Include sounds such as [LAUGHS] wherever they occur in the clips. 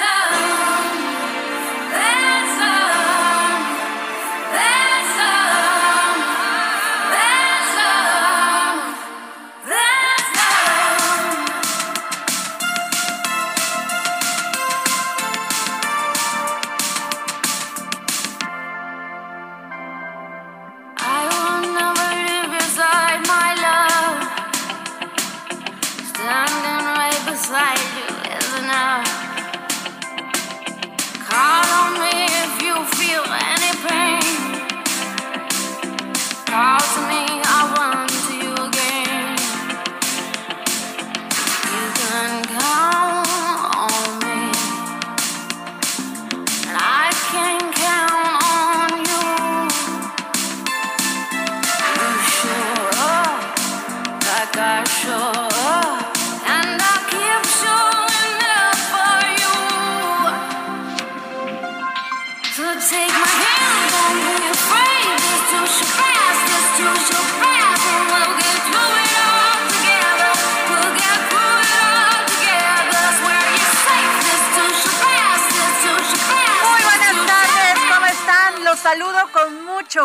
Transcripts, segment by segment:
time.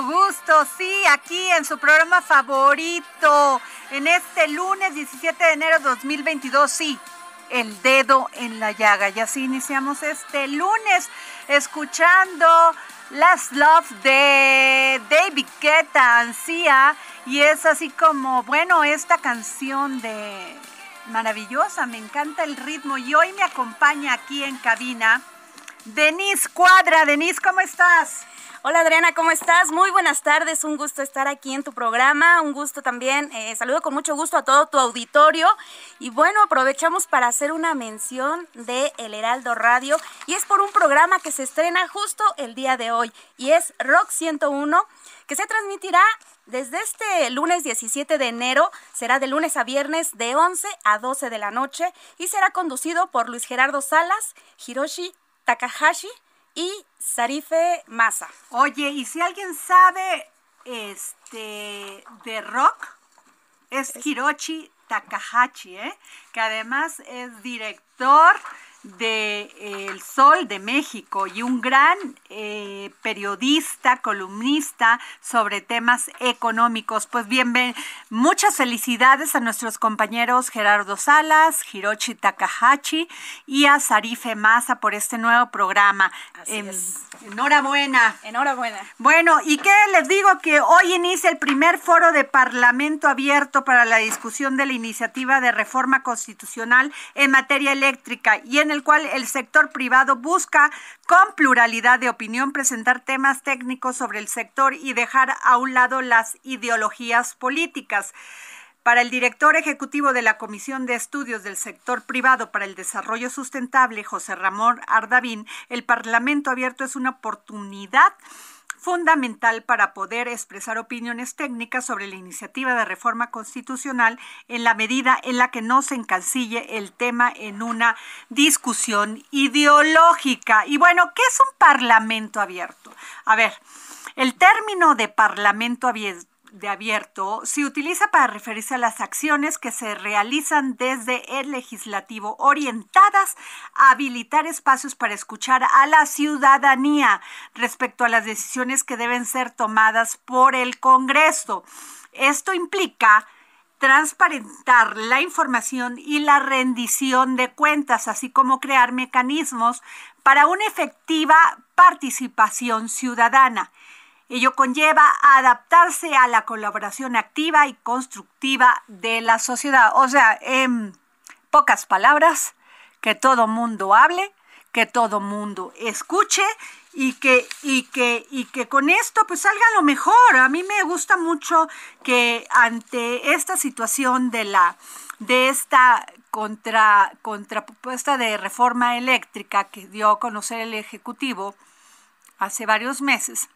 Gusto, sí, aquí en su programa favorito, en este lunes 17 de enero 2022, sí, el dedo en la llaga. Y así iniciamos este lunes escuchando Last Love de David Guetta, Ansía, y es así como, bueno, esta canción de maravillosa, me encanta el ritmo y hoy me acompaña aquí en cabina Denise Cuadra. Denise, ¿cómo estás? Hola Adriana, ¿cómo estás? Muy buenas tardes, un gusto estar aquí en tu programa, un gusto también, eh, saludo con mucho gusto a todo tu auditorio y bueno, aprovechamos para hacer una mención de El Heraldo Radio y es por un programa que se estrena justo el día de hoy y es Rock 101 que se transmitirá desde este lunes 17 de enero, será de lunes a viernes de 11 a 12 de la noche y será conducido por Luis Gerardo Salas, Hiroshi Takahashi y Sarife Masa. Oye, y si alguien sabe este de rock, es Hiroshi Takahashi, ¿eh? que además es director de eh, El Sol de México y un gran eh, periodista, columnista sobre temas económicos. Pues bien, muchas felicidades a nuestros compañeros Gerardo Salas, Hiroshi Takahashi y a Sarife Masa por este nuevo programa. Así Em, es. Enhorabuena. Enhorabuena. Bueno, ¿y qué les digo? Que hoy inicia el primer foro de Parlamento abierto para la discusión de la iniciativa de reforma constitucional en materia eléctrica y en el cual el sector privado busca, con pluralidad de opinión, presentar temas técnicos sobre el sector y dejar a un lado las ideologías políticas. Para el director ejecutivo de la Comisión de Estudios del Sector Privado para el Desarrollo Sustentable, José Ramón Ardavín, el Parlamento abierto es una oportunidad fundamental para poder expresar opiniones técnicas sobre la iniciativa de reforma constitucional en la medida en la que no se encancille el tema en una discusión ideológica. Y bueno, ¿qué es un parlamento abierto? A ver, el término de parlamento abierto de abierto se utiliza para referirse a las acciones que se realizan desde el legislativo orientadas a habilitar espacios para escuchar a la ciudadanía respecto a las decisiones que deben ser tomadas por el Congreso. Esto implica transparentar la información y la rendición de cuentas, así como crear mecanismos para una efectiva participación ciudadana. Ello conlleva adaptarse a la colaboración activa y constructiva de la sociedad. O sea, en pocas palabras, que todo mundo hable, que todo mundo escuche y que, y que, y que con esto pues salga lo mejor. A mí me gusta mucho que ante esta situación de la de esta contra, contrapropuesta de reforma eléctrica que dio a conocer el Ejecutivo hace varios meses,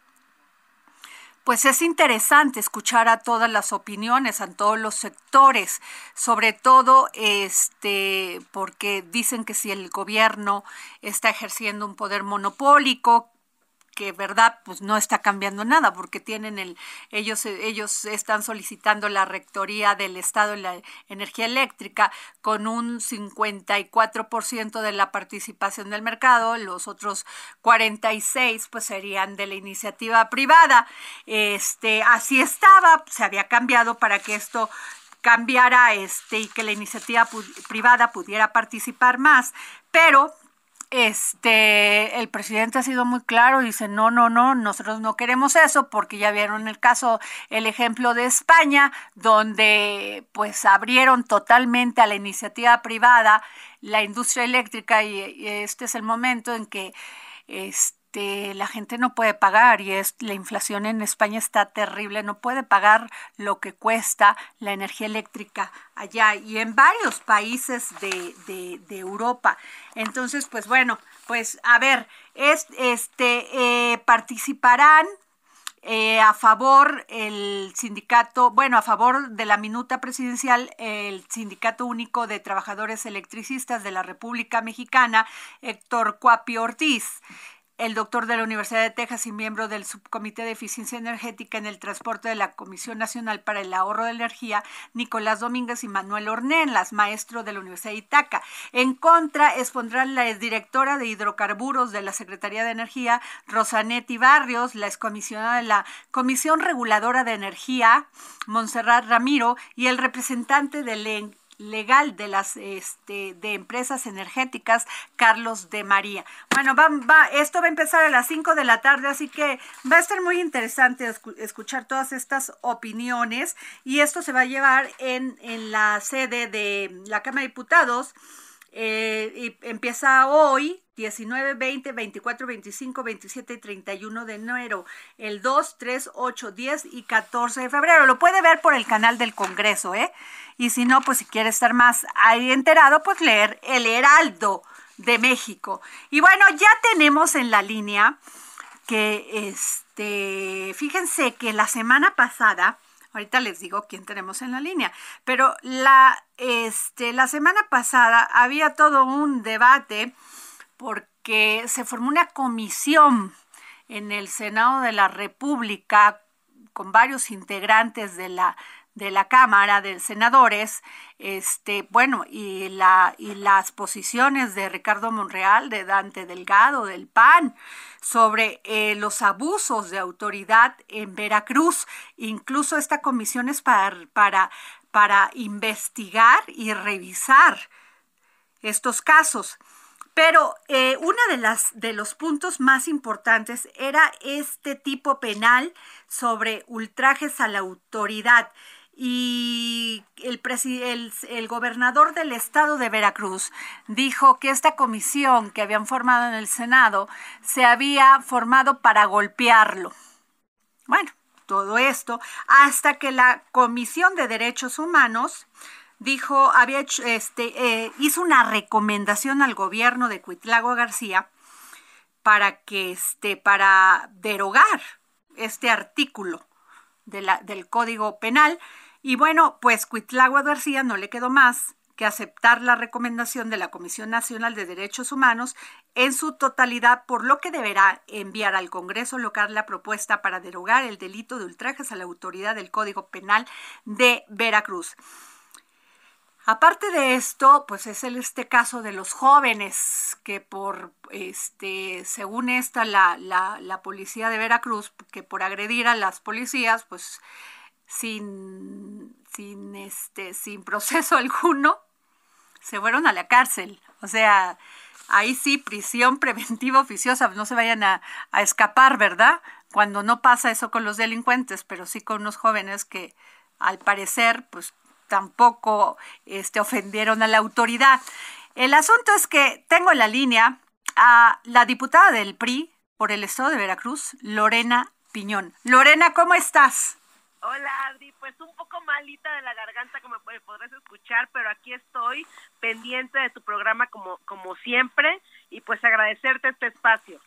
pues es interesante escuchar a todas las opiniones, a todos los sectores, sobre todo este porque dicen que si el gobierno está ejerciendo un poder monopólico, que verdad pues no está cambiando nada porque tienen el ellos ellos están solicitando la rectoría del Estado en la energía eléctrica con un 54% de la participación del mercado, los otros 46 pues serían de la iniciativa privada. Este, así estaba, se había cambiado para que esto cambiara este y que la iniciativa privada pudiera participar más, pero este, el presidente ha sido muy claro, dice, no, no, no, nosotros no queremos eso, porque ya vieron el caso, el ejemplo de España, donde pues abrieron totalmente a la iniciativa privada la industria eléctrica y, y este es el momento en que este, este, la gente no puede pagar y es la inflación en España está terrible, no puede pagar lo que cuesta la energía eléctrica allá y en varios países de, Europa. Entonces, pues bueno, pues a ver, es, este eh, participarán eh, a favor el sindicato, bueno, a favor de la minuta presidencial, el Sindicato Único de Trabajadores Electricistas de la República Mexicana, Héctor Cuapi Ortiz el doctor de la Universidad de Texas y miembro del Subcomité de Eficiencia Energética en el Transporte de la Comisión Nacional para el Ahorro de Energía, Nicolás Domínguez y Manuel Ornelas, maestro de la Universidad de Itaca. En contra expondrán la directora de hidrocarburos de la Secretaría de Energía, Rosanetti Barrios, la excomisionada de la Comisión Reguladora de Energía, Montserrat Ramiro, y el representante del legal de las este, de empresas energéticas, Carlos de María. Bueno, va, esto va a empezar a las 5 de la tarde, así que va a estar muy interesante escuchar todas estas opiniones y esto se va a llevar en, en la sede de la Cámara de Diputados. Eh, y empieza hoy, 19, 20, 24, 25, 27 y 31 de enero, el 2, 3, 8, 10 y 14 de febrero. Lo puede ver por el canal del Congreso, ¿eh? Y si no, pues si quiere estar más ahí enterado, pues leer El Heraldo de México. Y bueno, ya tenemos en la línea que, este, fíjense que la semana pasada, Ahorita les digo quién tenemos en la línea. Pero la, este, la semana pasada había todo un debate porque se formó una comisión en el Senado de la República con varios integrantes de la de la Cámara de Senadores, este, bueno, y la y las posiciones de Ricardo Monreal, de Dante Delgado, del PAN, sobre eh, los abusos de autoridad en Veracruz. Incluso esta comisión es para, para, para investigar y revisar estos casos. Pero eh, uno de, de los puntos más importantes era este tipo penal sobre ultrajes a la autoridad y el, el, gobernador del estado de Veracruz dijo que esta comisión que habían formado en el Senado se había formado para golpearlo. Bueno, todo esto hasta que la Comisión de Derechos Humanos dijo, había hecho, este, eh, hizo una recomendación al gobierno de Cuitlago García para que, este, para derogar este artículo del Código Penal y bueno, pues Cuitlagua García no le quedó más que aceptar la recomendación de la Comisión Nacional de Derechos Humanos en su totalidad, por lo que deberá enviar al Congreso local la propuesta para derogar el delito de ultrajes a la autoridad del Código Penal de Veracruz. Aparte de esto, pues es el, este caso de los jóvenes que por, este, según esta, la, la, policía de Veracruz, que por agredir a las policías, pues sin, sin, este, sin proceso [LAUGHS] alguno, se fueron a la cárcel. O sea, ahí sí, prisión preventiva oficiosa, no se vayan a, a escapar, ¿verdad? Cuando no pasa eso con los delincuentes, pero sí con unos jóvenes que al parecer, pues tampoco este, ofendieron a la autoridad. El asunto es que tengo en la línea a la diputada del PRI por el estado de Veracruz, Lorena Piñón. Lorena, ¿cómo estás? Hola Adri, pues un poco malita de la garganta como podrás escuchar, pero aquí estoy pendiente de tu programa como, como siempre y pues agradecerte este espacio.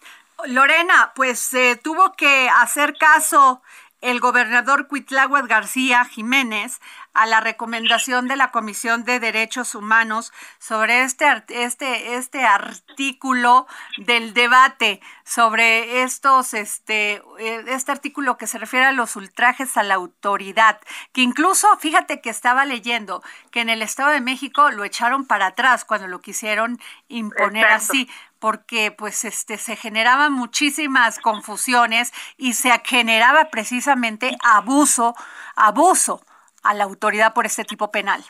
Lorena, pues eh, tuvo que hacer caso el gobernador Cuitláhuac García Jiménez a la recomendación de la Comisión de Derechos Humanos sobre este, este, este artículo del debate sobre estos, este, eh, este artículo que se refiere a los ultrajes a la autoridad, que incluso, fíjate que estaba leyendo que en el Estado de México lo echaron para atrás cuando lo quisieron imponer Exacto. así porque pues este se generaban muchísimas confusiones y se generaba precisamente abuso, abuso a la autoridad por este tipo penal.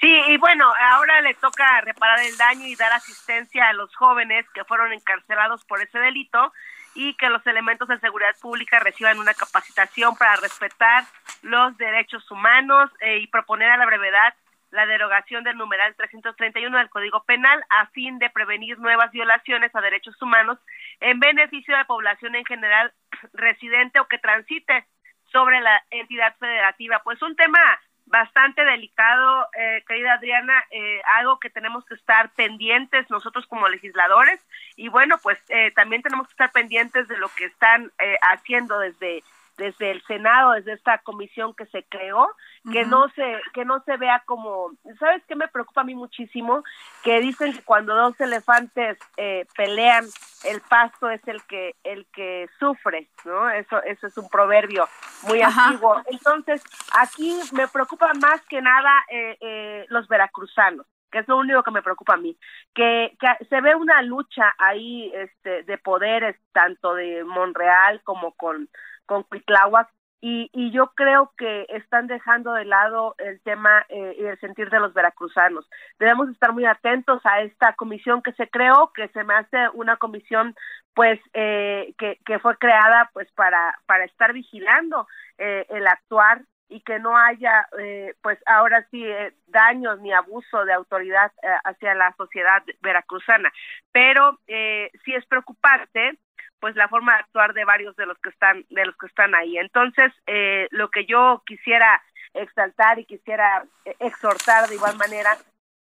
Sí, y bueno, ahora le toca reparar el daño y dar asistencia a los jóvenes que fueron encarcelados por ese delito y que los elementos de seguridad pública reciban una capacitación para respetar los derechos humanos eh, y proponer a la brevedad la derogación del numeral 331 del Código Penal a fin de prevenir nuevas violaciones a derechos humanos en beneficio de la población en general [CLEARS THROAT] residente o que transite sobre la entidad federativa. Pues un tema bastante delicado, eh, querida Adriana, eh, algo que tenemos que estar pendientes nosotros como legisladores y bueno, pues eh, también tenemos que estar pendientes de lo que están eh, haciendo desde desde el Senado, desde esta comisión que se creó, que no se que no se vea como, ¿sabes qué me preocupa a mí muchísimo? Que dicen que cuando dos elefantes eh, pelean, el pasto es el que el que sufre, ¿no? Eso eso es un proverbio muy Ajá. antiguo. Entonces, aquí me preocupa más que nada eh, eh, los veracruzanos que es lo único que me preocupa a mí, que, que se ve una lucha ahí este, de poderes, tanto de Monreal como con, con Cuitláhuac, y, y yo creo que están dejando de lado el tema eh, y el sentir de los veracruzanos. Debemos estar muy atentos a esta comisión que se creó, que se me hace una comisión pues eh, que, que fue creada pues para, para estar vigilando eh, el actuar y que no haya eh, pues ahora sí eh, daños ni abuso de autoridad eh, hacia la sociedad veracruzana pero eh, sí es preocupante pues la forma de actuar de varios de los que están de los que están ahí. Entonces eh, lo que yo quisiera exaltar y quisiera eh, exhortar de igual manera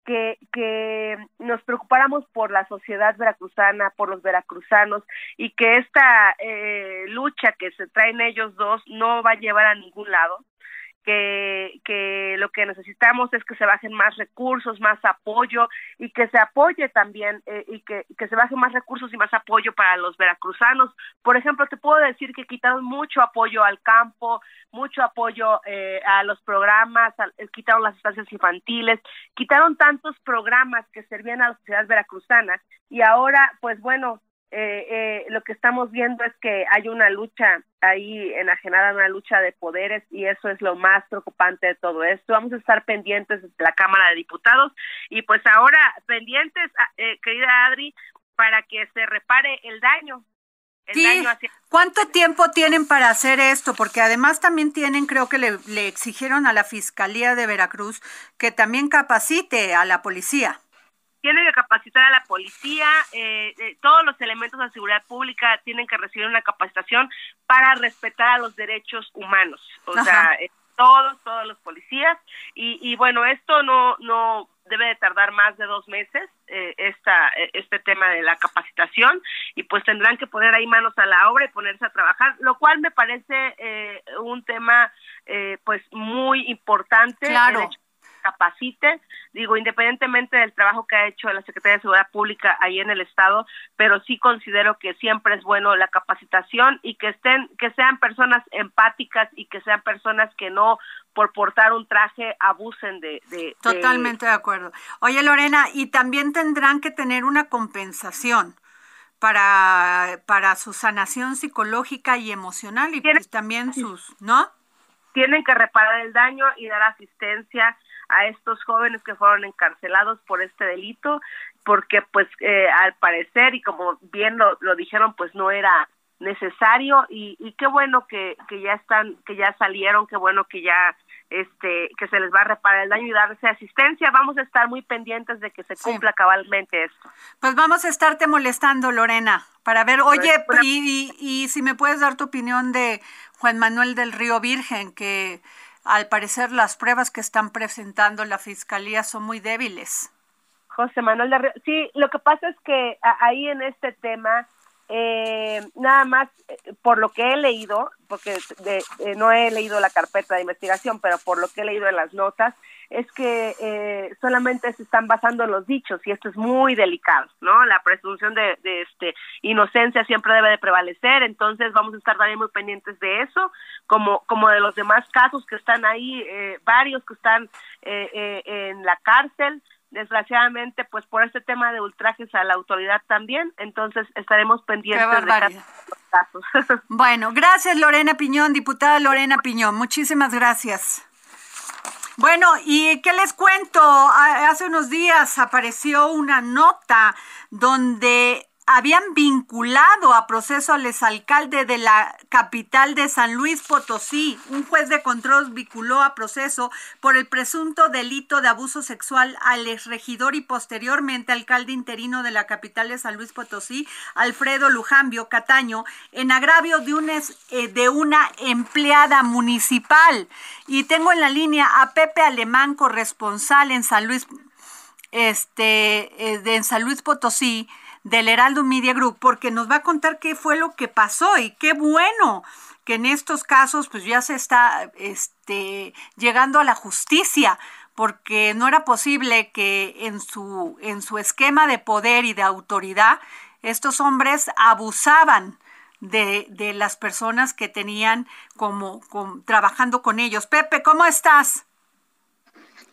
que, que nos preocupáramos por la sociedad veracruzana, por los veracruzanos y que esta eh, lucha que se traen ellos dos no va a llevar a ningún lado, que, que lo que necesitamos es que se bajen más recursos, más apoyo y que se apoye también eh, y que, que se bajen más recursos y más apoyo para los veracruzanos. Por ejemplo, te puedo decir que quitaron mucho apoyo al campo, mucho apoyo eh, a los programas, al- eh, quitaron las estancias infantiles, quitaron tantos programas que servían a la sociedad veracruzana y ahora, pues bueno, eh, eh, lo que estamos viendo es que hay una lucha ahí enajenada, una lucha de poderes y eso es lo más preocupante de todo esto. Vamos a estar pendientes de la Cámara de Diputados y pues ahora pendientes, ah, eh, querida Adri, para que se repare el daño. El Sí. daño hacia ¿Cuánto tiempo tienen para hacer esto? Porque además también tienen, creo que le, le exigieron a la Fiscalía de Veracruz que también capacite a la policía. Tiene que capacitar a la policía, eh, eh, todos los elementos de seguridad pública tienen que recibir una capacitación para respetar a los derechos humanos, o Ajá. sea, eh, todos, todos los policías, y, y bueno, esto no, no debe de tardar más de dos meses, eh, esta, eh, este tema de la capacitación, y pues tendrán que poner ahí manos a la obra y ponerse a trabajar, lo cual me parece eh, un tema eh, pues muy importante. Claro. el hecho capacite, digo, independientemente del trabajo que ha hecho la Secretaría de Seguridad Pública ahí en el Estado, pero sí considero que siempre es bueno la capacitación y que estén, que sean personas empáticas y que sean personas que no por portar un traje abusen de... de Totalmente de acuerdo. Oye, Lorena, y también tendrán que tener una compensación para, para su sanación psicológica y emocional y pues también sus, ¿no? Tienen que reparar el daño y dar asistencia a estos jóvenes que fueron encarcelados por este delito, porque pues eh, al parecer y como bien lo, lo dijeron, pues no era necesario y, y qué bueno que, que ya están, que ya salieron, qué bueno que ya este que se les va a reparar el daño y darse asistencia. Vamos a estar muy pendientes de que se cumpla cabalmente esto. Pues vamos a estarte molestando, Lorena, para ver, oye, y, y, y si me puedes dar tu opinión de Juan Manuel del Río Virgen, que al parecer las pruebas que están presentando la fiscalía son muy débiles. José Manuel sí, lo que pasa es que ahí en este tema eh, nada más eh, por lo que he leído, porque de- no he leído la carpeta de investigación, pero por lo que he leído en las notas, es que eh, solamente se están basando en los dichos y esto es muy delicado, ¿no? La presunción de, de, este inocencia siempre debe de prevalecer, entonces vamos a estar también muy pendientes de eso, como como de los demás casos que están ahí, eh, varios que están eh, eh, en la cárcel, desgraciadamente pues por este tema de ultrajes a la autoridad también, entonces estaremos pendientes de barbaridad. cada casos. [LAUGHS] Bueno, gracias Lorena Piñón, diputada Lorena Piñón, muchísimas gracias. Bueno, ¿y qué les cuento? Hace unos días apareció una nota donde habían vinculado a proceso al exalcalde de la capital de San Luis Potosí. Un juez de control vinculó a proceso por el presunto delito de abuso sexual al exregidor y posteriormente alcalde interino de la capital de San Luis Potosí, Alfredo Lujambio Cataño, en agravio de, un es- eh, de una empleada municipal. Y tengo en la línea a Pepe Alemán, corresponsal en San Luis este, eh, de en San Luis Potosí, del Heraldo Media Group, porque nos va a contar qué fue lo que pasó y qué bueno que en estos casos pues ya se está este, llegando a la justicia, porque no era posible que en su, en su esquema de poder y de autoridad estos hombres abusaban de, de las personas que tenían como, como trabajando con ellos. Pepe, ¿cómo estás?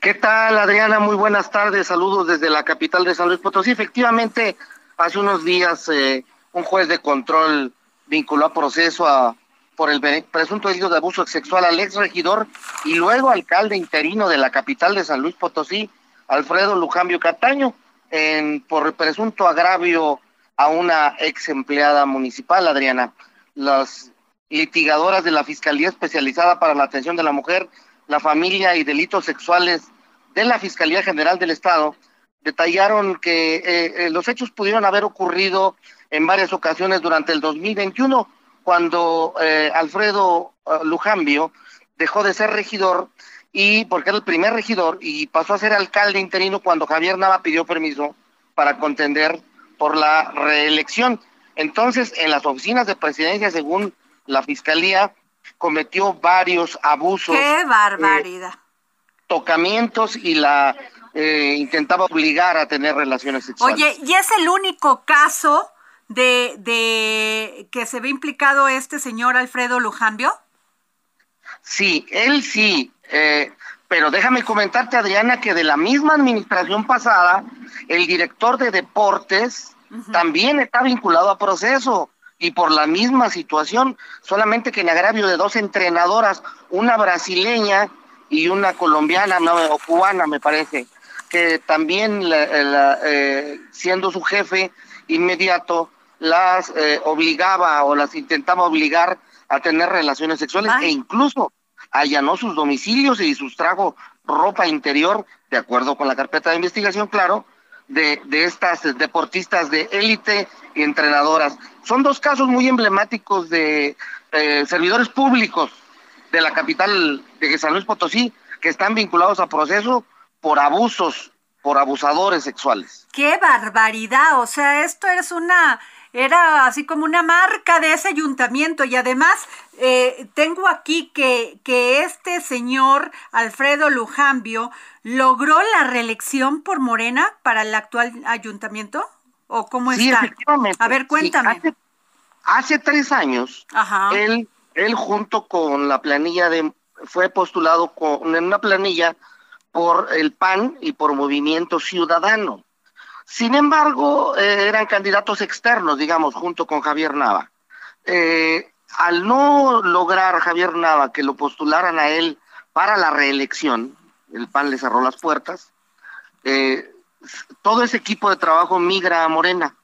¿Qué tal, Adriana? Muy buenas tardes. Saludos desde la capital de San Luis Potosí. Efectivamente, hace unos días eh, un juez de control vinculó a proceso a, por el presunto delito de abuso sexual al ex regidor y luego alcalde interino de la capital de San Luis Potosí, Alfredo Lujambio Cataño, en, por presunto agravio a una ex empleada municipal, Adriana. Las litigadoras de la Fiscalía Especializada para la Atención de la Mujer, la Familia y Delitos Sexuales de la Fiscalía General del Estado detallaron que eh, eh, los hechos pudieron haber ocurrido en varias ocasiones durante el 2021, cuando eh, Alfredo Lujambio dejó de ser regidor y porque era el primer regidor y pasó a ser alcalde interino cuando Javier Nava pidió permiso para contender por la reelección. Entonces, en las oficinas de presidencia, según la fiscalía, cometió varios abusos, ¡Qué barbaridad! tocamientos y la eh, intentaba obligar a tener relaciones sexuales. Oye, ¿y es el único caso de, de que se ve implicado este señor Alfredo Lujambio? Sí, él sí, eh, pero déjame comentarte, Adriana, que de la misma administración pasada, el director de deportes también está vinculado a proceso y por la misma situación, solamente que en agravio de dos entrenadoras, una brasileña y una colombiana no, o cubana, me parece, que también la- la, eh, siendo su jefe inmediato las eh, obligaba o las intentaba obligar a tener relaciones sexuales Ay. e incluso allanó sus domicilios y sustrajo ropa interior, de acuerdo con la carpeta de investigación, claro, de, de estas deportistas de élite y entrenadoras. Son dos casos muy emblemáticos de eh, servidores públicos de la capital de San Luis Potosí que están vinculados a proceso por abusos, por abusadores sexuales. ¡Qué barbaridad! O sea, esto es una era así como una marca de ese ayuntamiento y además eh, tengo aquí que, que este señor Alfredo Lujambio logró la reelección por Morena para el actual ayuntamiento o cómo Sí, está. efectivamente. A ver, Sí, cuéntame. hace, hace tres años, Ajá. él, él junto con la planilla de, fue postulado con, en una planilla por el PAN y por Movimiento Ciudadano. Sin embargo, eh, eran candidatos externos, digamos, junto con Javier Nava. Eh, al no lograr Javier Nava que lo postularan a él para la reelección, el PAN le cerró las puertas, eh, todo ese equipo de trabajo migra a Morena.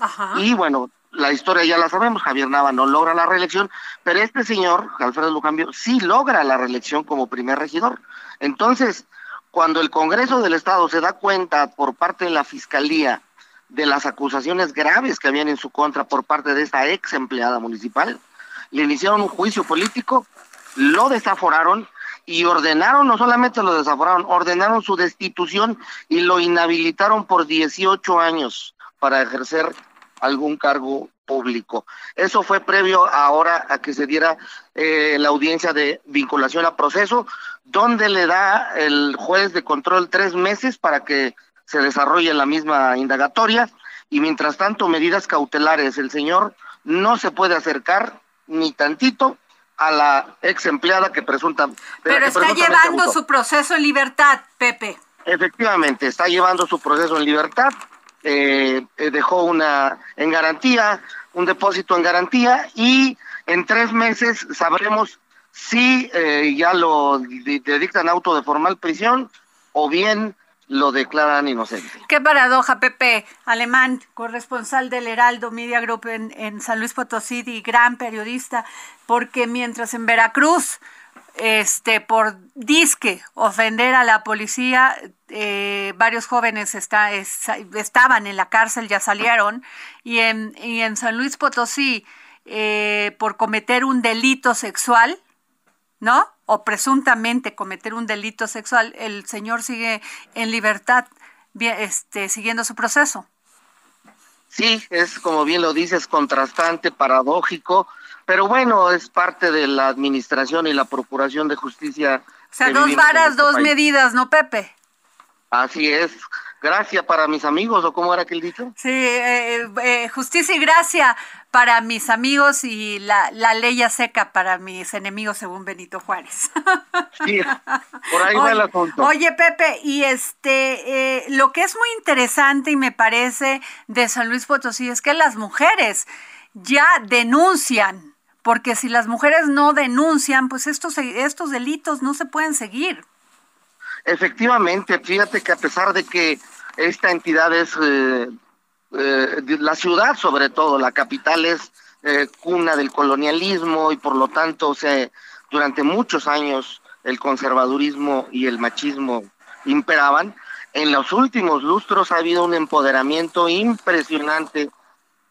Ajá. Y bueno, la historia ya la sabemos, Javier Nava no logra la reelección, pero este señor, Alfredo Lucambio, sí logra la reelección como primer regidor. Entonces, cuando el Congreso del Estado se da cuenta por parte de la Fiscalía de las acusaciones graves que habían en su contra por parte de esta ex empleada municipal, le iniciaron un juicio político, lo desaforaron y ordenaron, no solamente lo desaforaron, ordenaron su destitución y lo inhabilitaron por 18 años para ejercer algún cargo público. Eso fue previo ahora a que se diera eh, la audiencia de vinculación a proceso, donde le da el juez de control tres meses para que se desarrolle la misma indagatoria y mientras tanto medidas cautelares. El señor no se puede acercar ni tantito a la ex empleada que presunta. Pero que está llevando abusó. su proceso en libertad, Pepe. Efectivamente, está llevando su proceso en libertad, eh, eh, dejó una en garantía, un depósito en garantía y en tres meses sabremos si eh, ya lo di- le dictan auto de formal prisión o bien lo declaran inocente. Qué paradoja, Pepe Alemán, corresponsal del Heraldo Media Group en, en San Luis Potosí y gran periodista, porque mientras en Veracruz, este, por disque ofender a la policía, eh, varios jóvenes estaban en la cárcel, ya salieron, y en, San Luis Potosí, eh, por cometer un delito sexual, ¿no? O presuntamente cometer un delito sexual, el señor sigue en libertad, este, siguiendo su proceso. Sí, es como bien lo dices, contrastante, paradójico, pero bueno, es parte de la administración y la procuración de justicia. O sea, dos varas, este dos país. medidas, ¿no, Pepe? Así es. Gracias para mis amigos, ¿o cómo era aquel dicho? Sí, eh, eh, justicia y gracia para mis amigos y la, la ley ya seca para mis enemigos, según Benito Juárez. Sí, por ahí va el asunto. Oye, Pepe, y este, eh, lo que es muy interesante y me parece de San Luis Potosí es que las mujeres ya denuncian, porque si las mujeres no denuncian, pues estos, estos delitos no se pueden seguir. Efectivamente, fíjate que a pesar de que esta entidad es eh, eh, la ciudad, sobre todo, la capital es eh, cuna del colonialismo y por lo tanto, se, durante muchos años el conservadurismo y el machismo imperaban. En los últimos lustros ha habido un empoderamiento impresionante,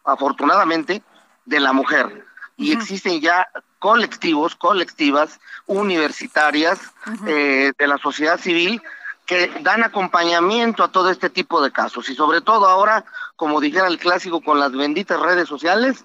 afortunadamente, de la mujer. Y existen ya colectivos, colectivas, universitarias eh, de la sociedad civil que dan acompañamiento a todo este tipo de casos. Y sobre todo ahora, como dijera el clásico, con las benditas redes sociales,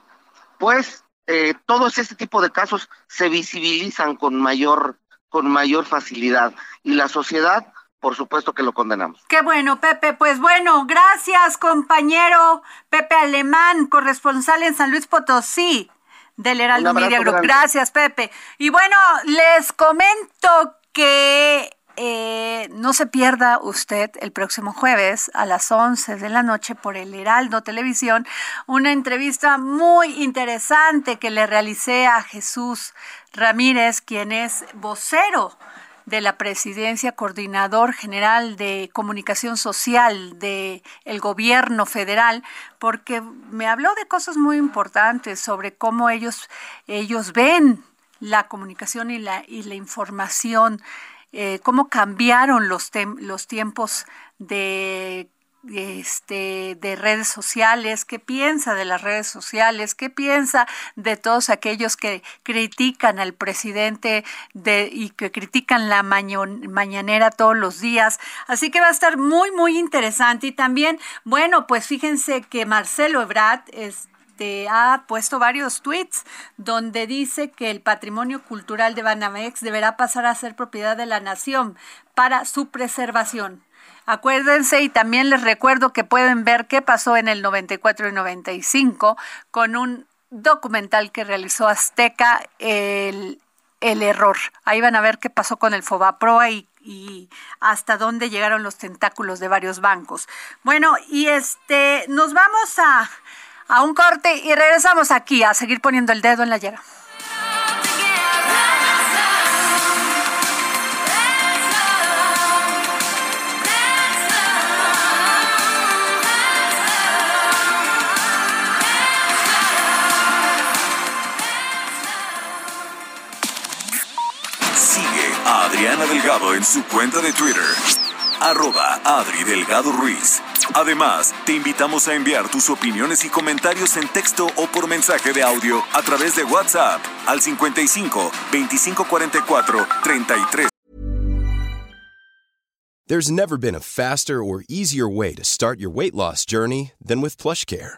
pues eh, todos este tipo de casos se visibilizan con mayor, con mayor facilidad. Y la sociedad, por supuesto que lo condenamos. Qué bueno, Pepe. Pues bueno, gracias, compañero Pepe Alemán, corresponsal en San Luis Potosí del Heraldo Media Group. grande. Gracias, Pepe. Y bueno, les comento que eh, no se pierda usted el próximo jueves a las 11 de la noche por el Heraldo Televisión una entrevista muy interesante que le realicé a Jesús Ramírez, quien es vocero de la presidencia, coordinador general de comunicación social del el gobierno federal, porque me habló de cosas muy importantes sobre cómo ellos, ellos ven la comunicación y la, y la información, eh, cómo cambiaron los, los tiempos de este, de redes sociales, qué piensa de las redes sociales, qué piensa de todos aquellos que critican al presidente de, y que critican la mañanera todos los días. Así que va a estar muy, muy interesante. Y también, bueno, pues fíjense que Marcelo Ebrard es este, ha puesto varios tweets donde dice que el patrimonio cultural de Banamex deberá pasar a ser propiedad de la nación para su preservación. Acuérdense y también les recuerdo que pueden ver qué pasó en el 94 y 95 con un documental que realizó Azteca, el, el error. Ahí van a ver qué pasó con el Fobaproa y, y hasta dónde llegaron los tentáculos de varios bancos. Bueno, y este, nos vamos a, a un corte y regresamos aquí a seguir poniendo el dedo en la llaga. Adriana Delgado en su cuenta de Twitter. Arroba Adri Delgado Ruiz. Además, te invitamos a enviar tus opiniones y comentarios en texto o por mensaje de audio a través de WhatsApp al 55 2544 33 There's never been a faster or easier way to start your weight loss journey than with PlushCare.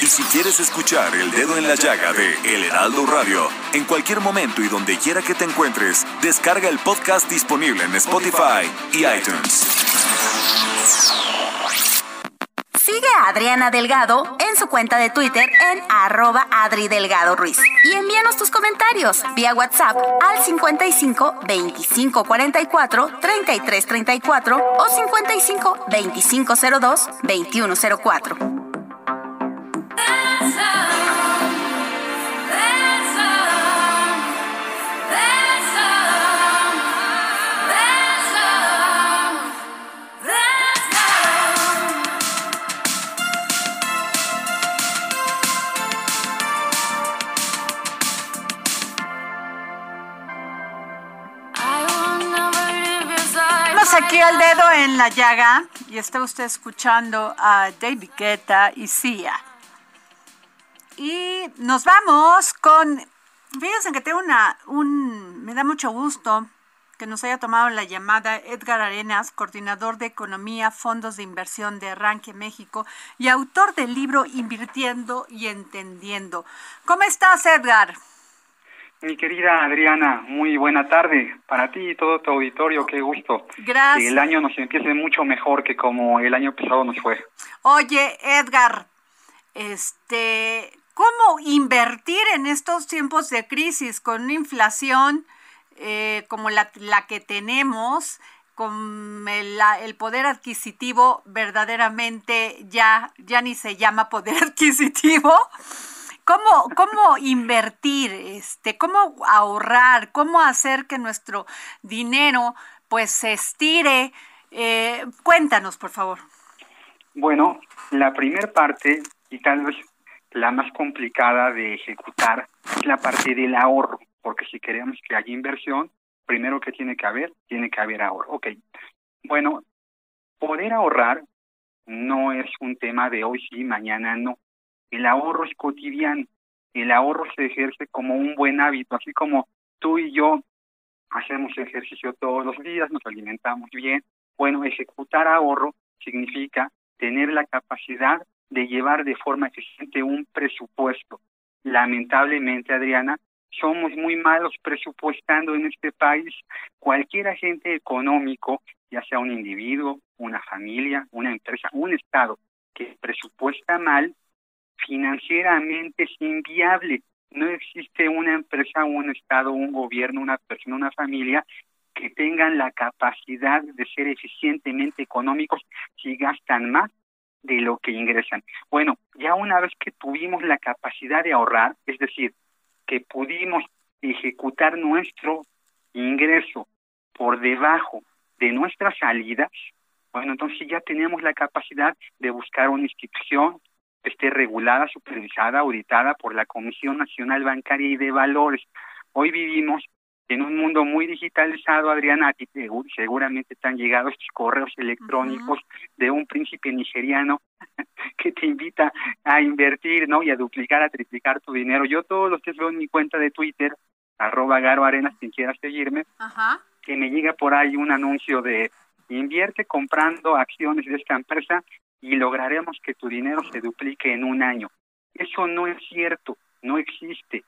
Y si quieres escuchar El Dedo en la Llaga de El Heraldo Radio, en cualquier momento y donde quiera que te encuentres, descarga el podcast disponible en Spotify y iTunes. Sigue a Adriana Delgado en su cuenta de Twitter en arroba Adri Delgado Ruiz. Y envíanos tus comentarios vía WhatsApp al 55 25 44 33 34 o 55 25 02 21 04. Aquí al dedo en la llaga y está usted escuchando a David Guetta y Sia. Y nos vamos con, fíjense que tengo una, un, me da mucho gusto que nos haya tomado la llamada Edgar Arenas, coordinador de Economía, Fondos de Inversión de Arranque México y autor del libro Invirtiendo y Entendiendo. ¿Cómo estás, Edgar? Mi querida Adriana, muy buena tarde para ti y todo tu auditorio, qué gusto. Gracias. Que el año nos empiece mucho mejor que como el año pasado nos fue. Oye, Edgar, este, ¿cómo invertir en estos tiempos de crisis con una inflación eh, como la, que tenemos? con el poder adquisitivo verdaderamente ya, ya ni se llama poder [LAUGHS] adquisitivo. ¿Cómo, cómo invertir, este, cómo ahorrar, cómo hacer que nuestro dinero pues se estire? Eh, cuéntanos, por favor. Bueno, la primera parte, y tal vez la más complicada de ejecutar, es la parte del ahorro, porque si queremos que haya inversión, primero que tiene que haber, tiene que haber ahorro. Ok, bueno, poder ahorrar no es un tema de hoy sí, mañana no. El ahorro es cotidiano, el ahorro se ejerce como un buen hábito, así como tú y yo hacemos ejercicio todos los días, nos alimentamos bien. Bueno, ejecutar ahorro significa tener la capacidad de llevar de forma eficiente un presupuesto. Lamentablemente, Adriana, somos muy malos presupuestando en este país. Cualquier agente económico, ya sea un individuo, una familia, una empresa, un Estado, que presupuesta mal, financieramente es inviable. No existe una empresa, un Estado, un gobierno, una persona, una familia que tengan la capacidad de ser eficientemente económicos si gastan más de lo que ingresan. Bueno, ya una vez que tuvimos la capacidad de ahorrar, es decir, que pudimos ejecutar nuestro ingreso por debajo de nuestras salidas, bueno, entonces ya tenemos la capacidad de buscar una institución, esté regulada, supervisada, auditada por la Comisión Nacional Bancaria y de Valores. Hoy vivimos en un mundo muy digitalizado, Adriana, seguramente te han llegado estos correos electrónicos de un príncipe nigeriano [LAUGHS] que te invita a invertir, ¿no? Y a duplicar, a triplicar tu dinero. Yo todos los que veo en mi cuenta de Twitter, arroba Garo Arenas, quien quiera seguirme, Ajá. que me llega por ahí un anuncio de invierte comprando acciones de esta empresa y lograremos que tu dinero se duplique en un año. Eso no es cierto, no existe.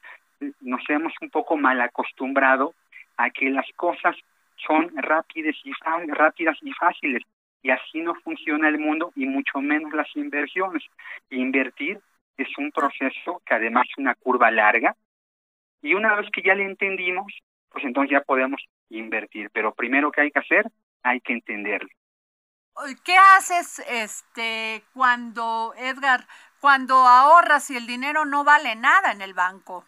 Nos hemos un poco mal acostumbrado a que las cosas son rápidas y, rápidas y fáciles y así no funciona el mundo y mucho menos las inversiones. Invertir es un proceso que además es una curva larga y una vez que ya le entendimos, pues entonces ya podemos invertir. Pero primero que hay que hacer, hay que entenderlo. ¿Qué haces este cuando Edgar cuando ahorras y el dinero no vale nada en el banco?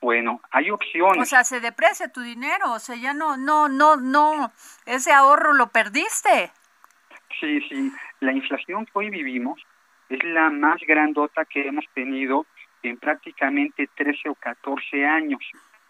Bueno, hay opciones. O sea, se deprecia tu dinero, o sea, ya no no no no ese ahorro lo perdiste. Sí, sí. La inflación que hoy vivimos es la más grandota que hemos tenido en prácticamente 13 o 14 años.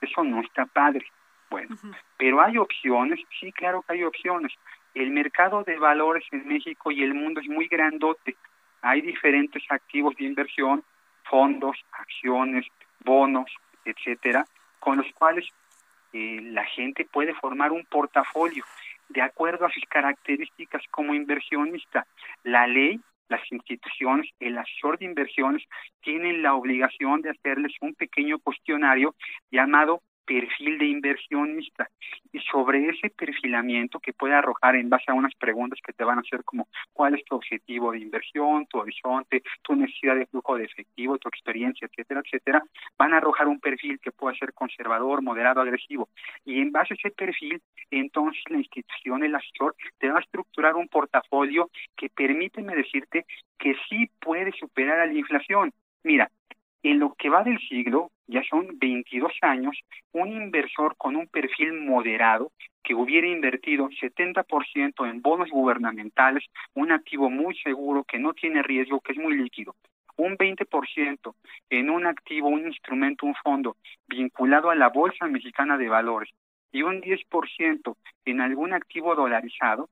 Eso no está padre. Bueno, pero hay opciones, sí, claro que hay opciones. El mercado de valores en México y el mundo es muy grandote. Hay diferentes activos de inversión, fondos, acciones, bonos, etcétera, con los cuales eh, la gente puede formar un portafolio de acuerdo a sus características como inversionista. La ley, las instituciones, el asesor de inversiones tienen la obligación de hacerles un pequeño cuestionario llamado perfil de inversionista. Y sobre ese perfilamiento que puede arrojar en base a unas preguntas que te van a hacer como cuál es tu objetivo de inversión, tu horizonte, tu necesidad de flujo de efectivo, tu experiencia, etcétera, etcétera, van a arrojar un perfil que puede ser conservador, moderado, agresivo. Y en base a ese perfil entonces la institución, el asesor te va a estructurar un portafolio que permíteme decirte que sí puede superar a la inflación. Mira, en lo que va del siglo, ya son 22 años, un inversor con un perfil moderado que hubiera invertido 70% en bonos gubernamentales, un activo muy seguro que no tiene riesgo, que es muy líquido, un 20% en un activo, un instrumento, un fondo vinculado a la Bolsa Mexicana de Valores y un 10% en algún activo dolarizado,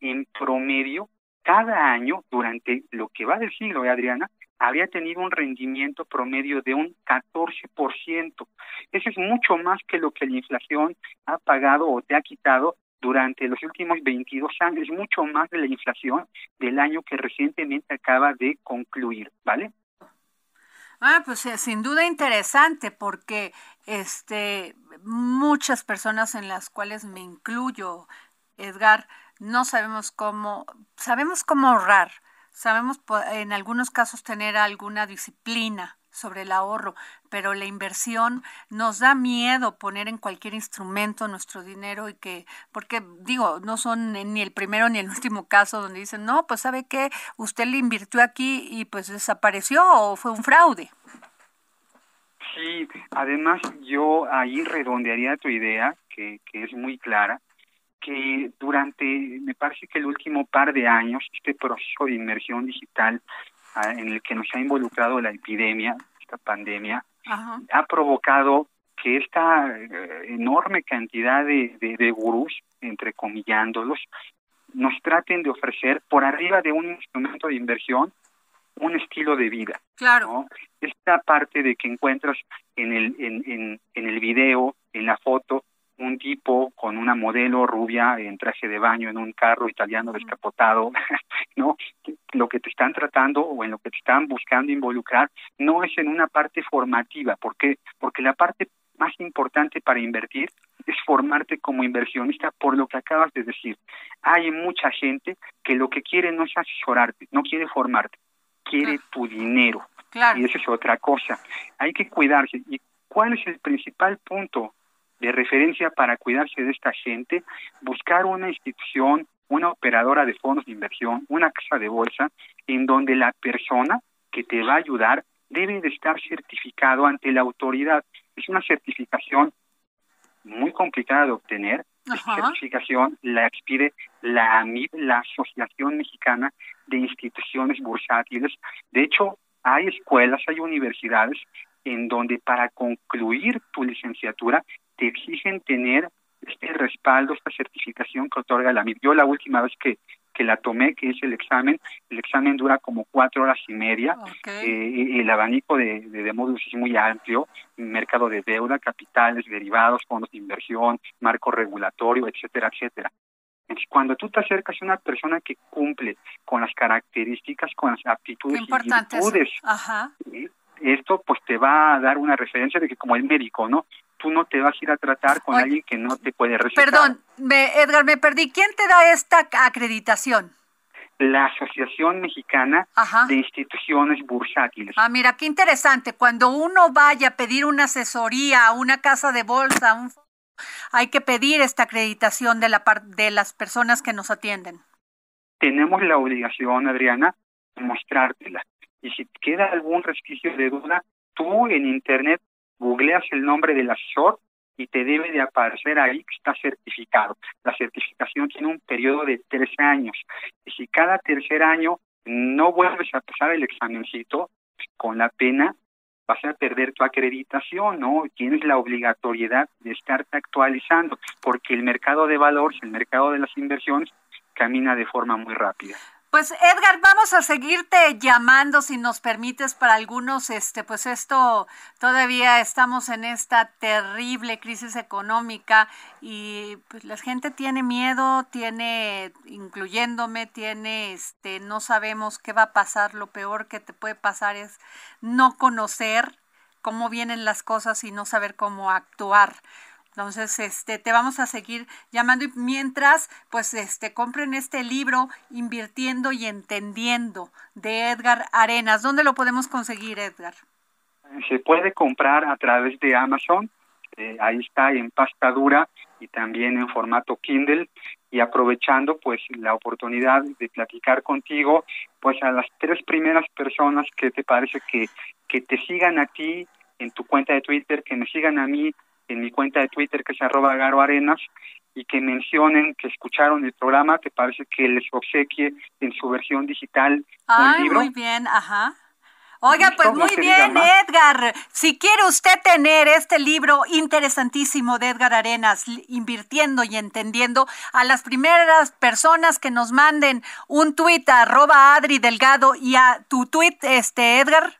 en promedio, cada año, durante lo que va del siglo, ¿eh, Adriana, habría tenido un rendimiento promedio de un 14%. Eso es mucho más que lo que la inflación ha pagado o te ha quitado durante los últimos 22 años, es mucho más de la inflación del año que recientemente acaba de concluir, ¿vale? Ah, pues eh, sin duda interesante porque este muchas personas en las cuales me incluyo, Edgar, no sabemos cómo sabemos cómo ahorrar, sabemos en algunos casos tener alguna disciplina sobre el ahorro, pero la inversión nos da miedo poner en cualquier instrumento nuestro dinero y que, porque digo, no son ni el primero ni el último caso donde dicen, no, pues sabe qué, usted le invirtió aquí y pues desapareció o fue un fraude. Sí, además yo ahí redondearía tu idea, que, que es muy clara, que durante, me parece que el último par de años, este proceso de inmersión digital ah, en el que nos ha involucrado la epidemia, esta pandemia, Ajá. ha provocado que esta eh, enorme cantidad de, de, de gurús, entrecomillándolos, nos traten de ofrecer por arriba de un instrumento de inversión un estilo de vida. Claro. ¿no? Esta parte de que encuentras en el, en, en, en el video, en la foto, un tipo con una modelo rubia en traje de baño en un carro italiano descapotado, [LAUGHS] ¿no? Lo que te están tratando o en lo que te están buscando involucrar no es en una parte formativa, ¿por qué? Porque la parte más importante para invertir es formarte como inversionista por lo que acabas de decir. Hay mucha gente que lo que quiere no es asesorarte, no quiere formarte, quiere tu dinero. Claro. Y eso es otra cosa. Hay que cuidarse. ¿Y cuál es el principal punto de referencia para cuidarse de esta gente? Buscar una institución, una operadora de fondos de inversión, una casa de bolsa, en donde la persona que te va a ayudar debe de estar certificado ante la autoridad. Es una certificación muy complicada de obtener, Esta certificación la expide la AMIB, la Asociación Mexicana de Instituciones Bursátiles. De hecho, hay escuelas, hay universidades en donde para concluir tu licenciatura te exigen tener este respaldo, esta certificación que otorga la AMIB. Yo la última vez que que la tomé, que es el examen. El examen dura como cuatro horas y media. Eh, el abanico de, de, módulos es muy amplio, mercado de deuda, capitales, derivados, fondos de inversión, marco regulatorio, etcétera, etcétera. Cuando tú te acercas a una persona que cumple con las características, con las aptitudes y virtudes, esto pues te va a dar una referencia de que como el médico, ¿no? Tú no te vas a ir a tratar con alguien que no te puede recetar. Perdón, Edgar, me perdí. ¿Quién te da esta acreditación? La Asociación Mexicana de Instituciones Bursátiles. Ah, mira, qué interesante. Cuando uno vaya a pedir una asesoría a una casa de bolsa, un... hay que pedir esta acreditación de, la de las personas que nos atienden. Tenemos la obligación, Adriana, de mostrártela. Y si queda algún resquicio de duda, tú en Internet googleas el nombre del asesor y te debe de aparecer ahí que está certificado. La certificación tiene un periodo de tres años y si cada tercer año no vuelves a pasar el examencito, con la pena vas a perder tu acreditación, ¿no? Tienes la obligatoriedad de estarte actualizando, porque el mercado de valores, el mercado de las inversiones, camina de forma muy rápida. Pues Edgar, vamos a seguirte llamando si nos permites para algunos, este, pues esto todavía estamos en esta terrible crisis económica y pues la gente tiene miedo, tiene, incluyéndome, tiene, este, no sabemos qué va a pasar, lo peor que te puede pasar es no conocer cómo vienen las cosas y no saber cómo actuar. Entonces, este, te vamos a seguir llamando y mientras, pues, este, compren este libro, Invirtiendo y Entendiendo, de Edgar Arenas. ¿Dónde lo podemos conseguir, Edgar? Se puede comprar a través de Amazon. Eh, ahí está en pasta dura y también en formato Kindle y aprovechando pues la oportunidad de platicar contigo pues a las tres primeras personas que te parece que que te sigan a ti en tu cuenta de Twitter que me sigan a mí en mi cuenta de Twitter que es arroba Garo Arenas y que mencionen que escucharon el programa, te parece que les obsequie en su versión digital un libro. Muy bien, ajá. Oiga, pues muy bien, Edgar. Si quiere usted tener este libro interesantísimo de Edgar Arenas, invirtiendo y entendiendo, a las primeras personas que nos manden un tuit a arroba Adri Delgado y a tu tuit, este, Edgar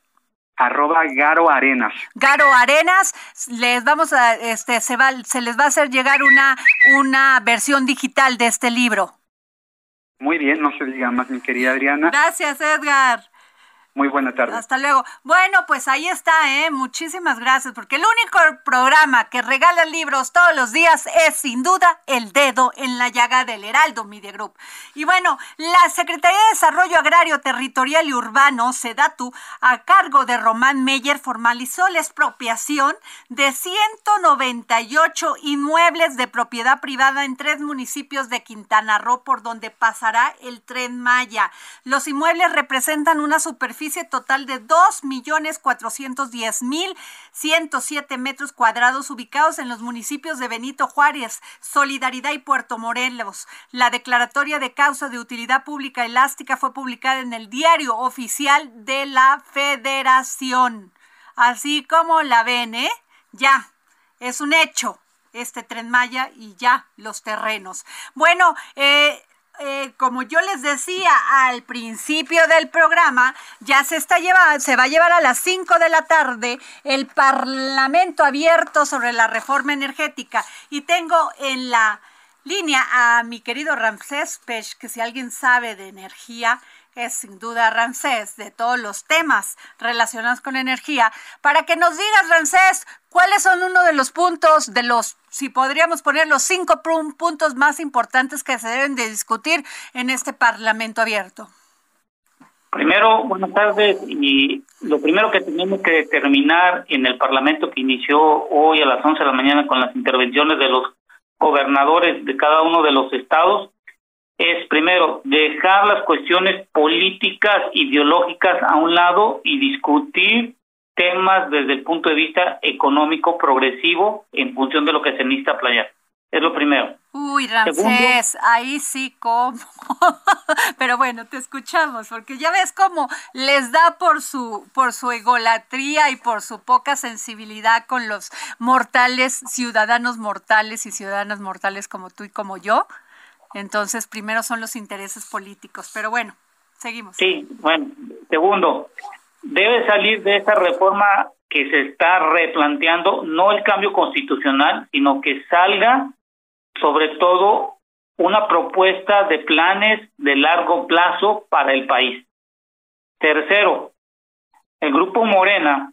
arroba Garo Arenas. Garo Arenas, les vamos a, este, se va, se les va a hacer llegar una, una versión digital de este libro. Muy bien, no se diga más, mi querida Adriana. Gracias, Edgar. Muy buena tarde. Hasta luego. Bueno, pues ahí está, ¿eh? Muchísimas gracias, porque el único programa que regala libros todos los días es sin duda El Dedo en la Llaga del Heraldo Media Group. Y bueno, la Secretaría de Desarrollo Agrario, Territorial y Urbano, SEDATU, a cargo de Román Meyer, formalizó la expropiación de 198 inmuebles de propiedad privada en tres municipios de Quintana Roo, por donde pasará el tren Maya. Los inmuebles representan una total de 2.410.107 metros cuadrados ubicados en los municipios de Benito Juárez, Solidaridad y Puerto Morelos. La declaratoria de causa de utilidad pública elástica fue publicada en el diario oficial de la Federación. Así como la ven, ¿eh? Ya, es un hecho este tren Maya y ya los terrenos. Bueno, eh, eh, como yo les decía al principio del programa, ya se está llevando, se va a llevar a las 5 de la tarde el Parlamento abierto sobre la reforma energética. Y tengo en la línea a mi querido Ramsés Pech, que si alguien sabe de energía, es sin duda Ramsés, de todos los temas relacionados con energía, para que nos digas, Ramsés, cuáles son uno de los puntos, de los, si podríamos poner los cinco puntos más importantes que se deben de discutir en este Parlamento abierto. Primero, buenas tardes. Y lo primero que tenemos que determinar en el Parlamento que inició hoy a las 11 de la mañana con las intervenciones de los gobernadores de cada uno de los estados es primero dejar las cuestiones políticas, ideológicas a un lado y discutir temas desde el punto de vista económico progresivo en función de lo que se necesita playar. Es lo primero. Uy, Ramsés, ahí sí como. [LAUGHS] Pero bueno, te escuchamos, porque ya ves cómo les da por su, por su egolatría y por su poca sensibilidad con los mortales, ciudadanos mortales y ciudadanas mortales como tú y como yo. Entonces, primero son los intereses políticos. Pero bueno, seguimos. Sí, bueno. Segundo, debe salir de esa reforma que se está replanteando, no el cambio constitucional, sino que salga sobre todo una propuesta de planes de largo plazo para el país. Tercero, el grupo Morena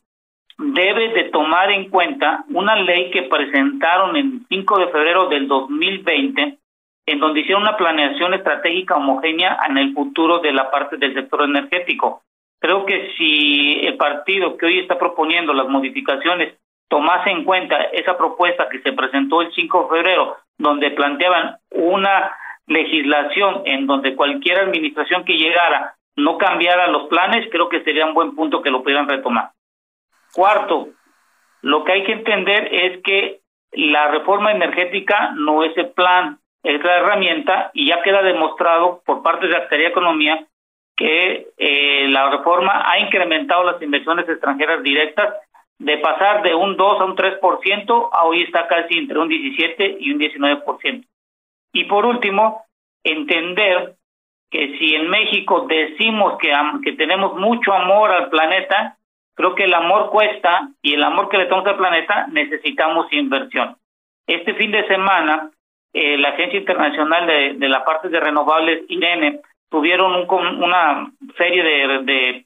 debe de tomar en cuenta una ley que presentaron el 5 de febrero del 2020, en donde hicieron una planeación estratégica homogénea en el futuro de la parte del sector energético. Creo que si el partido que hoy está proponiendo las modificaciones tomase en cuenta esa propuesta que se presentó el 5 de febrero, donde planteaban una legislación en donde cualquier administración que llegara no cambiara los planes, creo que sería un buen punto que lo pudieran retomar. Cuarto, lo que hay que entender es que la reforma energética no es el plan, es la herramienta y ya queda demostrado por parte de la Secretaría de Economía que eh, la reforma ha incrementado las inversiones extranjeras directas de pasar de un 2 a un 3% a hoy está casi entre un 17 y un 19%. Y por último, entender que si en México decimos que, que tenemos mucho amor al planeta, creo que el amor cuesta y el amor que le tenemos al planeta necesitamos inversión. Este fin de semana, eh, la Agencia Internacional de, de la parte de renovables, IRENE, tuvieron un, una serie de,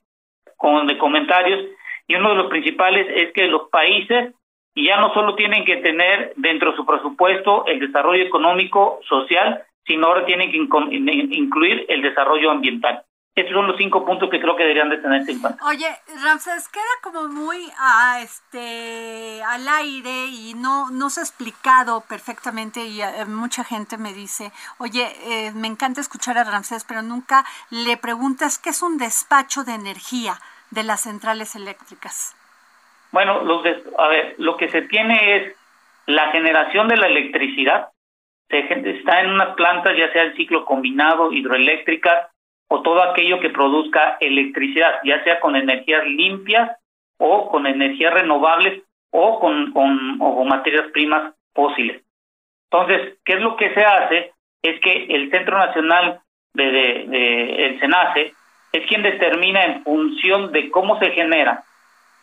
comentarios y uno de los principales es que los países ya no solo tienen que tener dentro de su presupuesto el desarrollo económico, social, sino ahora tienen que incluir el desarrollo ambiental. Estos son los cinco puntos que creo que deberían de tenerse en cuenta. Oye, Ramses, queda como muy a, este, al aire y no, no se ha explicado perfectamente y eh, mucha gente me dice, oye, eh, me encanta escuchar a Ramses, pero nunca le preguntas qué es un despacho de energía de las centrales eléctricas? Bueno, los a ver, lo que se tiene es la generación de la electricidad. Se, está en unas plantas, ya sea el ciclo combinado, hidroeléctrica o todo aquello que produzca electricidad, ya sea con energías limpias o con energías renovables o con, con, o con materias primas fósiles. Entonces, ¿qué es lo que se hace? Es que el Centro Nacional de, de, de el SENACE es quien determina en función de cómo se genera,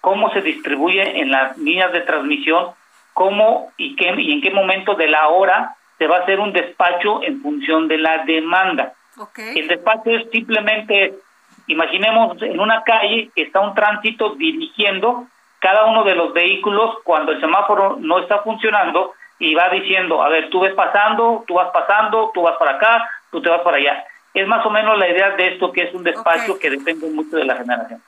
cómo se distribuye en las líneas de transmisión, cómo y, qué, y en qué momento de la hora se va a hacer un despacho en función de la demanda. El despacho es simplemente, imaginemos en una calle que está un tránsito dirigiendo cada uno de los vehículos cuando el semáforo no está funcionando y va diciendo, a ver, tú ves pasando, tú vas pasando, tú vas para acá, tú te vas para allá es más o menos la idea de esto que es un despacho que depende mucho de la generación.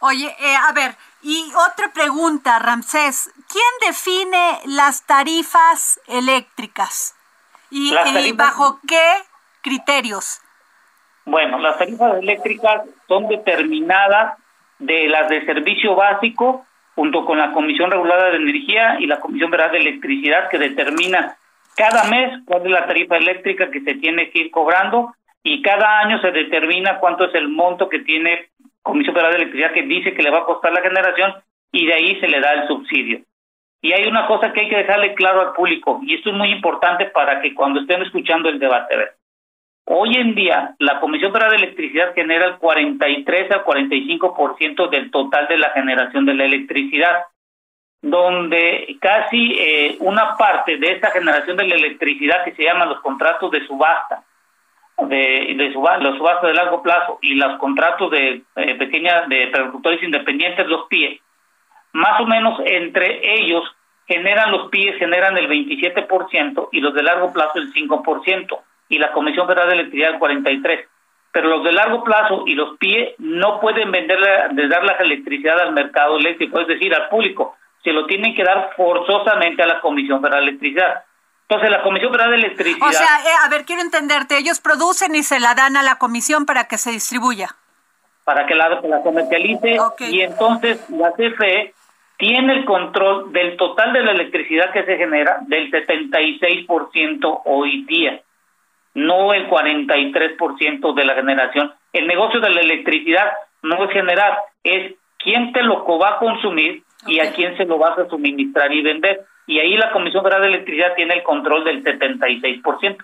Oye, eh, a ver, y otra pregunta, Ramsés, ¿quién define las tarifas eléctricas? ¿Y, bajo qué criterios? Bueno, las tarifas eléctricas son determinadas de las de servicio básico junto con la Comisión Regulada de Energía y la Comisión Federal de Electricidad que determina cada mes cuál es la tarifa eléctrica que se tiene que ir cobrando y cada año se determina cuánto es el monto que tiene Comisión Federal de Electricidad que dice que le va a costar la generación y de ahí se le da el subsidio. Y hay una cosa que hay que dejarle claro al público, y esto es muy importante para que cuando estén escuchando el debate, hoy en día la Comisión Federal de Electricidad genera el 43 al 45% del total de la generación de la electricidad, donde casi eh, una parte de esta generación de la electricidad que se llama los contratos de subasta, de, de los subastas de largo plazo y los contratos de eh, pequeñas de productores independientes, los PIE, más o menos entre ellos generan los PIE, generan el 27% y los de largo plazo el 5% y la Comisión Federal de Electricidad el 43%. Pero los de largo plazo y los PIE no pueden vender, de dar la electricidad al mercado eléctrico, es decir, al público. Se lo tienen que dar forzosamente a la Comisión Federal de Electricidad. Entonces, la Comisión Federal de Electricidad... O sea, eh, a ver, quiero entenderte, ellos producen y se la dan a la comisión para que se distribuya. Para que la, la comercialice y entonces la CFE tiene el control del total de la electricidad que se genera del 76% hoy día, no el 43% de la generación. El negocio de la electricidad no es generar, es quién te lo va a consumir y a quién se lo vas a suministrar y vender. Y ahí la Comisión Federal de Electricidad tiene el control del 76%.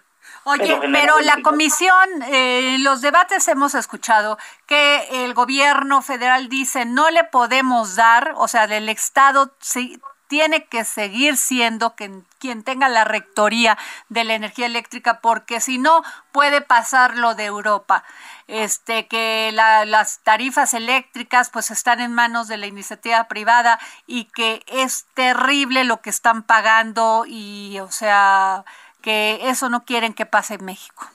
Oye, pero la comisión, eh, en los debates hemos escuchado que el gobierno federal dice no le podemos dar, o sea, del Estado sí, tiene que seguir siendo quien, quien tenga la rectoría de la energía eléctrica, porque si no puede pasar lo de Europa, este que la- las tarifas eléctricas pues están en manos de la iniciativa privada y que es terrible lo que están pagando y, o sea, que eso no quieren que pase en México.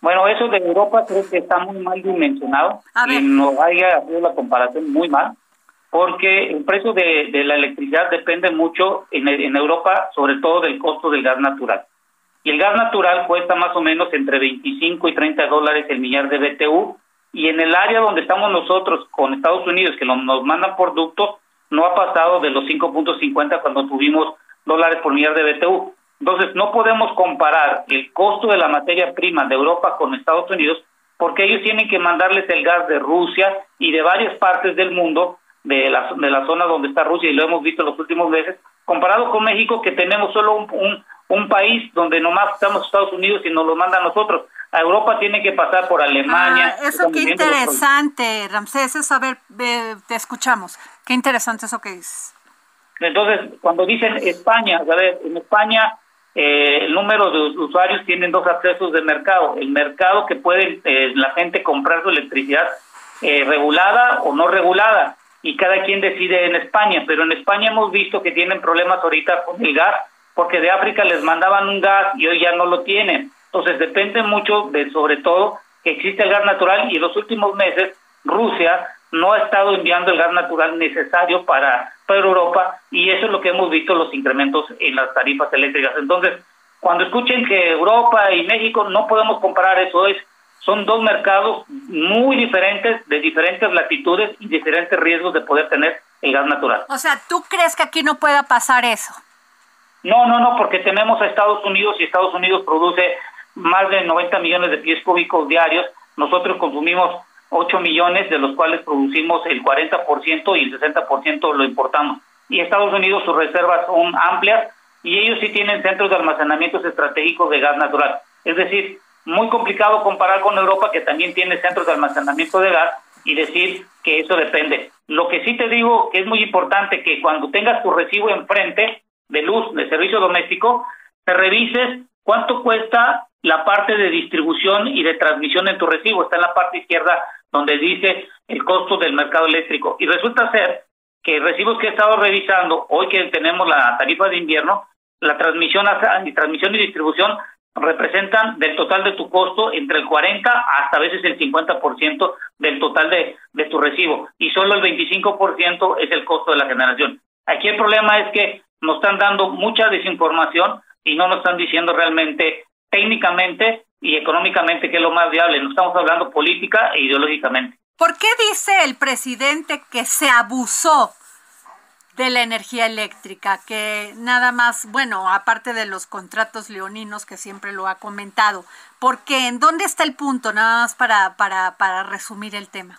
Bueno, eso de Europa creo que está muy mal dimensionado A ver. y nos haya la comparación muy mal, porque el precio de, la electricidad depende mucho en, Europa, sobre todo del costo del gas natural. Y el gas natural cuesta más o menos entre 25 y 30 dólares el millar de BTU, y en el área donde estamos nosotros con Estados Unidos, que nos mandan por ductos, no ha pasado de los 5.50 cuando tuvimos dólares por millar de BTU. Entonces, no podemos comparar el costo de la materia prima de Europa con Estados Unidos porque ellos tienen que mandarles el gas de Rusia y de varias partes del mundo, de la, de la zona donde está Rusia, y lo hemos visto en los últimos meses, comparado con México, que tenemos solo un, un, un país donde nomás estamos Estados Unidos y nos lo mandan a nosotros. A Europa tiene que pasar por Alemania. Ah, eso qué interesante, Ramsés, eso, a ver, eh, te escuchamos. Qué interesante eso que dices. Entonces, cuando dicen España, a ver, en España eh, el número de usuarios tienen dos accesos de mercado. El mercado que puede eh, la gente comprar su electricidad eh, regulada o no regulada. Y cada quien decide en España. Pero en España hemos visto que tienen problemas ahorita con el gas, porque de África les mandaban un gas y hoy ya no lo tienen. Entonces depende mucho de, sobre todo, que existe el gas natural y en los últimos meses Rusia no ha estado enviando el gas natural necesario para, para Europa y eso es lo que hemos visto los incrementos en las tarifas eléctricas. Entonces, cuando escuchen que Europa y México no podemos comparar eso, es son dos mercados muy diferentes, de diferentes latitudes y diferentes riesgos de poder tener el gas natural. O sea, ¿tú crees que aquí no pueda pasar eso? No, no, no, porque tenemos a Estados Unidos y Estados Unidos produce más de 90 millones de pies cúbicos diarios. Nosotros consumimos 8 millones, de los cuales producimos el 40% y el 60% lo importamos. Y Estados Unidos sus reservas son amplias y ellos sí tienen centros de almacenamientos estratégicos de gas natural. Es decir, muy complicado comparar con Europa que también tiene centros de almacenamiento de gas y decir que eso depende. Lo que sí te digo que es muy importante que cuando tengas tu recibo enfrente de luz de servicio doméstico, te revises cuánto cuesta la parte de distribución y de transmisión en tu recibo. Está en la parte izquierda donde dice el costo del mercado eléctrico. Y resulta ser que recibos que he estado revisando, hoy que tenemos la tarifa de invierno, la transmisión, transmisión y distribución representan del total de tu costo entre el 40 hasta a veces el 50% del total de, de tu recibo y solo el 25% es el costo de la generación. Aquí el problema es que nos están dando mucha desinformación y no nos están diciendo realmente técnicamente y económicamente qué es lo más viable. No estamos hablando política e ideológicamente. ¿Por qué dice el presidente que se abusó de la energía eléctrica? Que nada más, bueno, aparte de los contratos leoninos que siempre lo ha comentado, ¿por qué? ¿En dónde está el punto? Nada más para, para, para resumir el tema.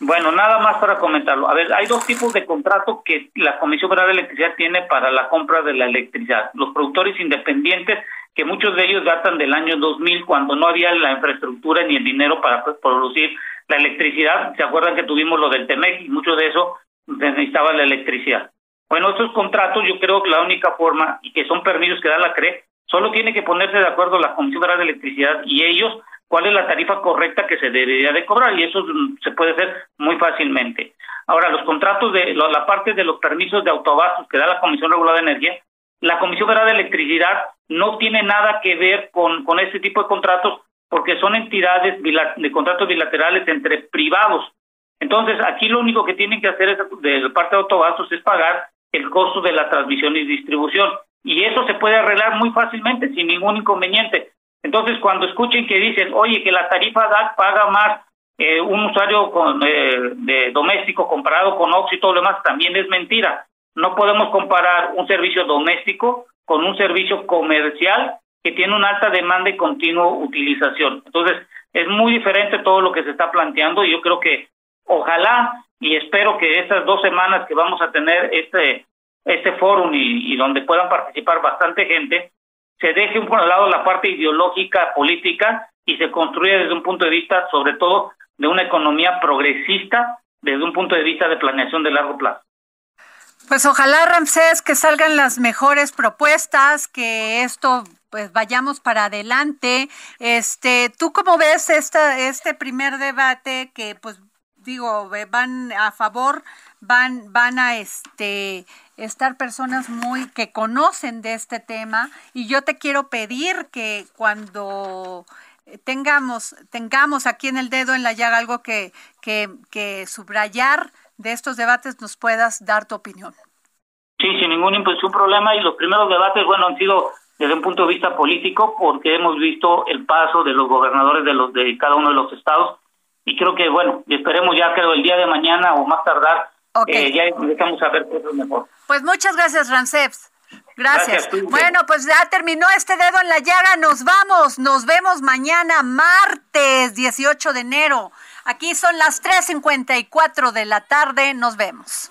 Bueno, nada más para comentarlo. A ver, hay dos tipos de contratos que la Comisión Federal de Electricidad tiene para la compra de la electricidad. Los productores independientes, que muchos de ellos datan del año 2000, cuando no había la infraestructura ni el dinero para producir la electricidad. ¿Se acuerdan que tuvimos lo del TEMEC y mucho de eso necesitaba la electricidad? Bueno, estos contratos yo creo que la única forma, y que son permisos que da la CRE, solo tiene que ponerse de acuerdo la Comisión Federal de Electricidad y ellos cuál es la tarifa correcta que se debería de cobrar y eso mm, se puede hacer muy fácilmente. Ahora, los contratos de la parte de los permisos de autoabastos que da la Comisión Regulada de Energía, la Comisión Federal de Electricidad no tiene nada que ver con, con este tipo de contratos porque son entidades de contratos bilaterales entre privados. Entonces, aquí lo único que tienen que hacer es, de parte de autobastos es pagar el costo de la transmisión y distribución. Y eso se puede arreglar muy fácilmente, sin ningún inconveniente. Entonces, cuando escuchen que dicen, oye, que la tarifa DAC paga más eh, un usuario con, eh, de doméstico comparado con Oxy y todo lo demás, también es mentira. No podemos comparar un servicio doméstico con un servicio comercial que tiene una alta demanda y continua utilización. Entonces, es muy diferente todo lo que se está planteando y yo creo que ojalá y espero que estas dos semanas que vamos a tener este este foro y, donde puedan participar bastante gente, se deje un por lado la parte ideológica política y se construya desde un punto de vista, sobre todo, de una economía progresista, desde un punto de vista de planeación de largo plazo. Pues ojalá, Ramsés, que salgan las mejores propuestas, que esto pues vayamos para adelante. Este, ¿tú cómo ves esta, este primer debate que pues digo, van a favor, van van a este estar personas muy que conocen de este tema y yo te quiero pedir que cuando tengamos tengamos aquí en el dedo en la llaga algo que que, que subrayar de estos debates nos puedas dar tu opinión. Sí, sin ningún un problema y los primeros debates, bueno, han sido desde un punto de vista político porque hemos visto el paso de los gobernadores de los de cada uno de los estados y creo que bueno, esperemos ya creo el día de mañana o más tardar eh, ya empezamos a ver cosas mejor. Pues muchas gracias, Ranceps. Gracias. bueno, pues ya terminó este dedo en la llaga. Nos vamos. Nos vemos mañana, martes 18 de enero. Aquí son las 3.54 de la tarde. Nos vemos.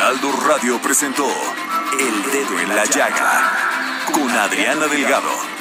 Heraldo Radio presentó El Dedo en la Llaga con Adriana Delgado.